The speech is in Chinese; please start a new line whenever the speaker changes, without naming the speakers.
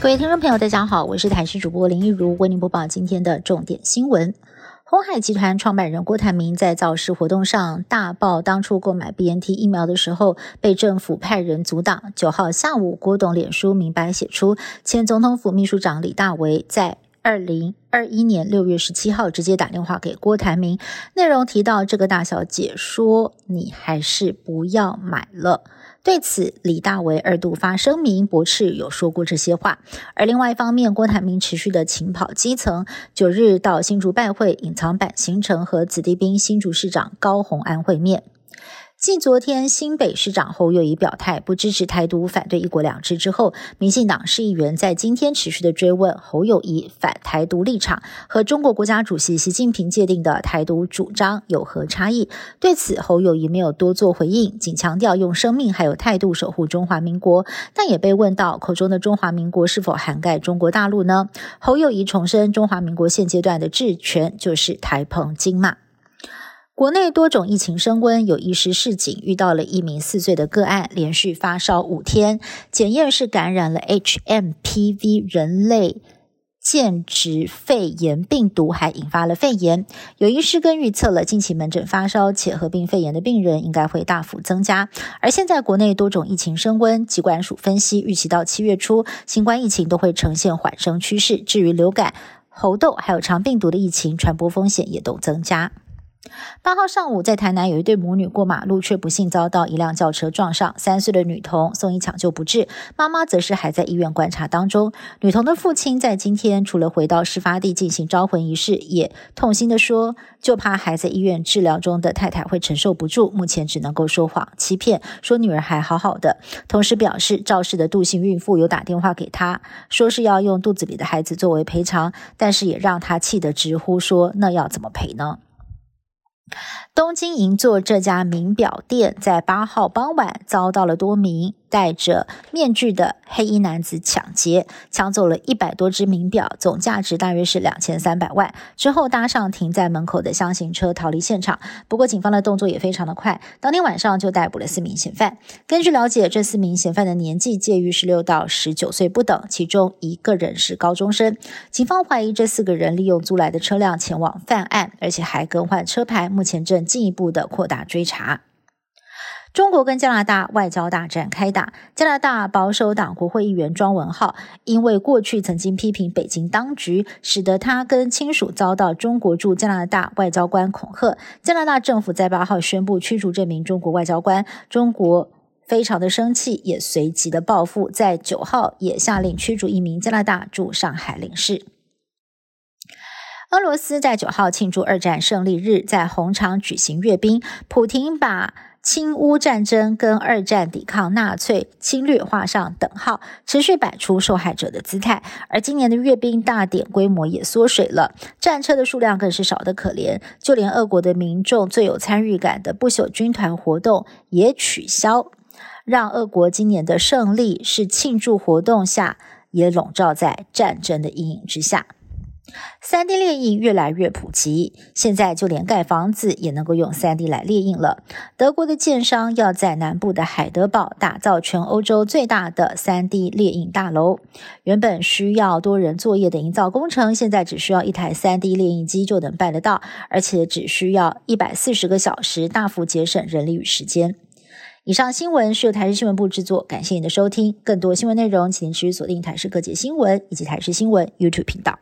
各位听众朋友，大家好，我是台视主播林一如，为您播报今天的重点新闻。红海集团创办人郭台铭在造势活动上大爆当初购买 BNT 疫苗的时候被政府派人阻挡。九号下午，郭董脸书明白写出，前总统府秘书长李大为在。二零二一年六月十七号，直接打电话给郭台铭，内容提到这个大小姐说：“你还是不要买了。”对此，李大为二度发声明驳斥有说过这些话。而另外一方面，郭台铭持续的勤跑基层，九日到新竹拜会，隐藏版行程和子弟兵新竹市长高虹安会面。继昨天新北市长侯友谊表态不支持台独、反对一国两制之后，民进党市议员在今天持续的追问侯友谊反台独立场和中国国家主席习近平界定的台独主张有何差异？对此，侯友谊没有多做回应，仅强调用生命还有态度守护中华民国。但也被问到口中的中华民国是否涵盖中国大陆呢？侯友谊重申，中华民国现阶段的治权就是台澎金马。国内多种疫情升温，有医师市警遇到了一名四岁的个案，连续发烧五天，检验是感染了 HMPV 人类间质肺炎病毒，还引发了肺炎。有医师更预测了近期门诊发烧且合并肺炎的病人应该会大幅增加。而现在国内多种疫情升温，疾管署分析预期到七月初，新冠疫情都会呈现缓升趋势。至于流感、猴痘还有肠病毒的疫情传播风险也都增加。八号上午，在台南有一对母女过马路，却不幸遭到一辆轿车撞上。三岁的女童送医抢救不治，妈妈则是还在医院观察当中。女童的父亲在今天除了回到事发地进行招魂仪式，也痛心的说，就怕还在医院治疗中的太太会承受不住，目前只能够说谎欺骗，说女儿还好好的。同时表示，肇事的杜姓孕妇有打电话给他，说是要用肚子里的孩子作为赔偿，但是也让他气得直呼说，那要怎么赔呢？东京银座这家名表店在八号傍晚遭到了多名。戴着面具的黑衣男子抢劫，抢走了一百多只名表，总价值大约是两千三百万。之后搭上停在门口的箱型车逃离现场。不过警方的动作也非常的快，当天晚上就逮捕了四名嫌犯。根据了解，这四名嫌犯的年纪介于十六到十九岁不等，其中一个人是高中生。警方怀疑这四个人利用租来的车辆前往犯案，而且还更换车牌，目前正进一步的扩大追查。中国跟加拿大外交大战开打，加拿大保守党国会议员庄文浩因为过去曾经批评北京当局，使得他跟亲属遭到中国驻加拿大外交官恐吓。加拿大政府在八号宣布驱逐这名中国外交官，中国非常的生气，也随即的报复，在九号也下令驱逐一名加拿大驻上海领事。俄罗斯在九号庆祝二战胜利日，在红场举行阅兵，普廷把。侵乌战争跟二战抵抗纳粹侵略画上等号，持续摆出受害者的姿态。而今年的阅兵大典规模也缩水了，战车的数量更是少得可怜。就连俄国的民众最有参与感的不朽军团活动也取消，让俄国今年的胜利是庆祝活动下也笼罩在战争的阴影之下。三 D 列印越来越普及，现在就连盖房子也能够用三 D 来列印了。德国的建商要在南部的海德堡打造全欧洲最大的三 D 列印大楼，原本需要多人作业的营造工程，现在只需要一台三 D 列印机就能办得到，而且只需要一百四十个小时，大幅节省人力与时间。以上新闻是由台视新闻部制作，感谢您的收听。更多新闻内容，请您持续锁定台视各界新闻以及台视新闻 YouTube 频道。